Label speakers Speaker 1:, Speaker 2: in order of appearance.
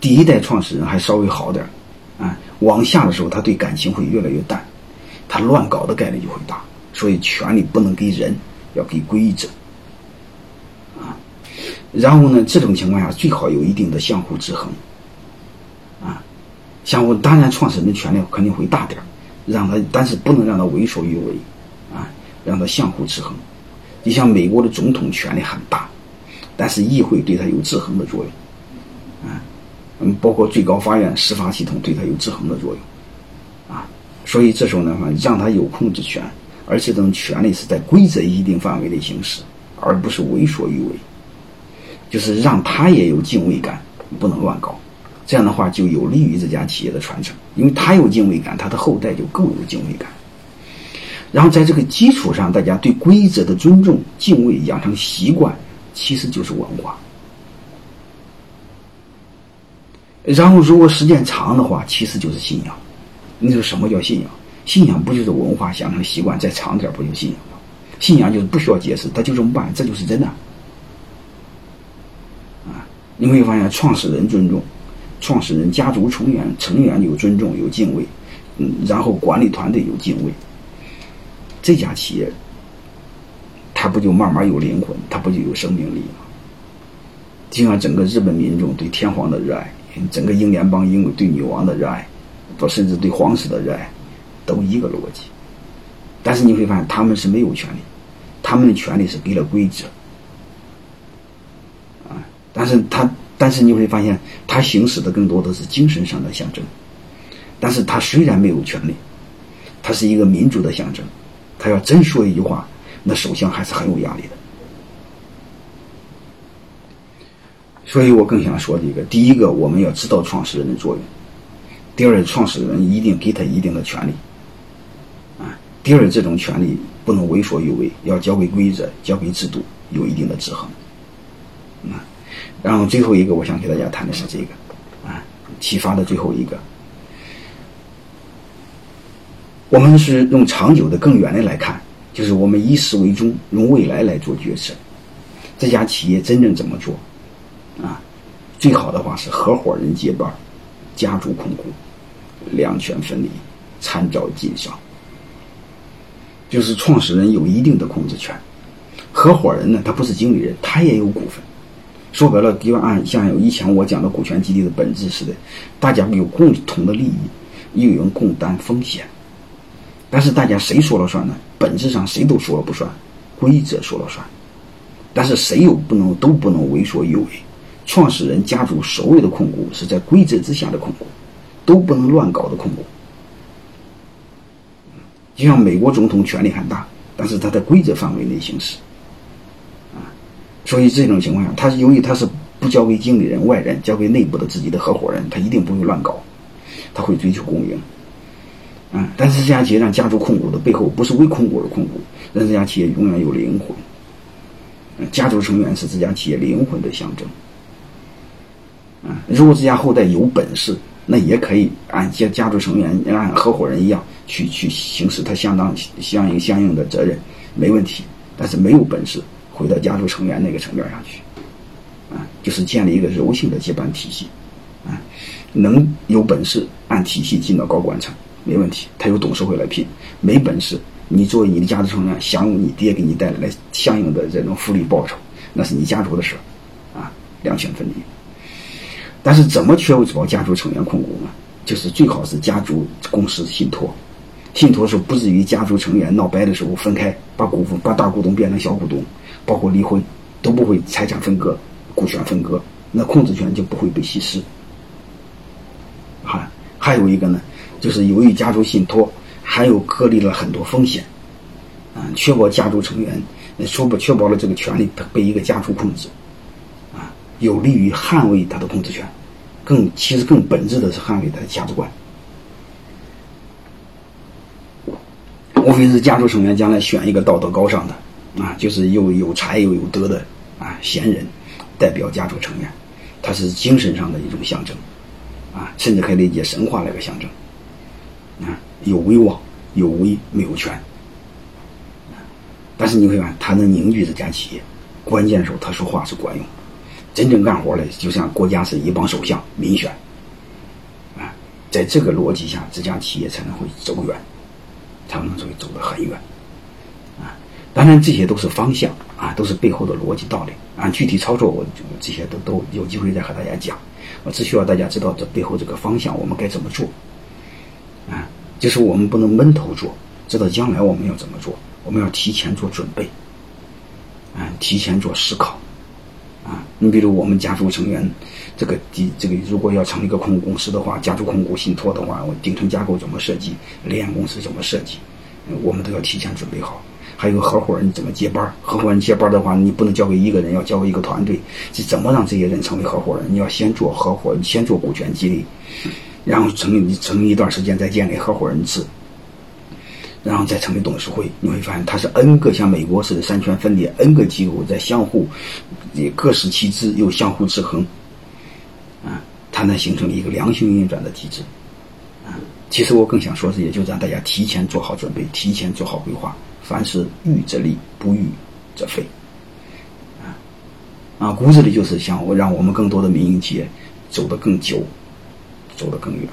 Speaker 1: 第一代创始人还稍微好点儿，啊，往下的时候他对感情会越来越淡，他乱搞的概率就会大。所以权力不能给人，要给规则，啊，然后呢，这种情况下最好有一定的相互制衡，啊，相互当然创始人的权力肯定会大点儿，让他但是不能让他为所欲为，啊，让他相互制衡。你像美国的总统权力很大，但是议会对他有制衡的作用，啊，嗯，包括最高法院司法系统对他有制衡的作用，啊，所以这时候呢，让他有控制权。而且这种权利是在规则一定范围内行使，而不是为所欲为，就是让他也有敬畏感，不能乱搞。这样的话就有利于这家企业的传承，因为他有敬畏感，他的后代就更有敬畏感。然后在这个基础上，大家对规则的尊重、敬畏养成习惯，其实就是文化。然后如果时间长的话，其实就是信仰。你说什么叫信仰？信仰不就是文化形成习惯，再长点不就信仰吗？信仰就是不需要解释，他就这么办，这就是真的。啊，你会发现创始人尊重，创始人家族成员成员有尊重有敬畏，嗯，然后管理团队有敬畏，这家企业，它不就慢慢有灵魂，它不就有生命力吗？就像整个日本民众对天皇的热爱，整个英联邦因为对女王的热爱，到甚至对皇室的热爱。都一个逻辑，但是你会发现他们是没有权利，他们的权利是给了规则，啊，但是他，但是你会发现他行使的更多的是精神上的象征，但是他虽然没有权利，他是一个民主的象征，他要真说一句话，那首相还是很有压力的。所以我更想说这个，第一个我们要知道创始人的作用，第二，创始人一定给他一定的权利。啊第二，这种权利不能为所欲为，要交给规则，交给制度，有一定的制衡。啊，然后最后一个，我想给大家谈的是这个，啊，启发的最后一个，我们是用长久的、更远的来看，就是我们以始为终，用未来来做决策。这家企业真正怎么做？啊，最好的话是合伙人接班，家族控股，两权分离，参照经商。就是创始人有一定的控制权，合伙人呢，他不是经理人，他也有股份。说白了，就按像有以前我讲的股权激励的本质似的，大家有共同的利益，又有人共担风险。但是大家谁说了算呢？本质上谁都说了不算，规则说了算。但是谁又不能都不能为所欲为？创始人家族所有的控股是在规则之下的控股，都不能乱搞的控股。就像美国总统权力很大，但是他在规则范围内行使，啊，所以这种情况下，他由于他是不交给经理人、外人，交给内部的自己的合伙人，他一定不会乱搞，他会追求共赢，啊，但是这家企业让家族控股的背后不是为控股而控股，让这家企业永远有灵魂，家族成员是这家企业灵魂的象征，啊，如果这家后代有本事。那也可以按家家族成员按合伙人一样去去行使他相当相应相应的责任，没问题。但是没有本事回到家族成员那个层面上去，啊，就是建立一个柔性的接班体系，啊，能有本事按体系进到高管层没问题，他有董事会来聘。没本事，你作为你的家族成员享有你爹给你带来的相应的这种福利报酬，那是你家族的事，啊，两权分离。但是怎么确保家族成员控股呢？就是最好是家族公司信托，信托是不至于家族成员闹掰的时候分开，把股份把大股东变成小股东，包括离婚都不会财产分割、股权分割，那控制权就不会被稀释。还还有一个呢，就是由于家族信托，还有隔离了很多风险，啊，确保家族成员说不确保了这个权利被一个家族控制。有利于捍卫他的控制权，更其实更本质的是捍卫他的价值观。无非是家族成员将来选一个道德高尚的啊，就是又有才又有德的啊贤人，代表家族成员，他是精神上的一种象征啊，甚至可以理解神话那个象征啊，有威望有威没有权，但是你会看他能凝聚这家企业，关键时候他说话是管用。真正干活的，就像国家是一帮首相民选，啊，在这个逻辑下，这家企业才能会走远，才能会走得很远，啊，当然这些都是方向啊，都是背后的逻辑道理。啊，具体操作我这些都都有机会再和大家讲，我只需要大家知道这背后这个方向我们该怎么做，啊，就是我们不能闷头做，知道将来我们要怎么做，我们要提前做准备，啊，提前做思考。你比如我们家族成员，这个第这个如果要成立一个控股公司的话，家族控股信托的话，我顶层架构怎么设计，离岸公司怎么设计，我们都要提前准备好。还有合伙人怎么接班？合伙人接班的话，你不能交给一个人，要交给一个团队。是怎么让这些人成为合伙人？你要先做合伙，先做股权激励，然后成立成立一段时间再建立合伙人制。然后再成立董事会，你会发现它是 N 个像美国似的三权分立，N 个机构在相互也各司其职又相互制衡，啊，它能形成一个良性运转的机制，啊，其实我更想说的，也就让大家提前做好准备，提前做好规划，凡是预则立，不预则废，啊，啊，骨子里就是想让我们更多的民营企业走得更久，走得更远。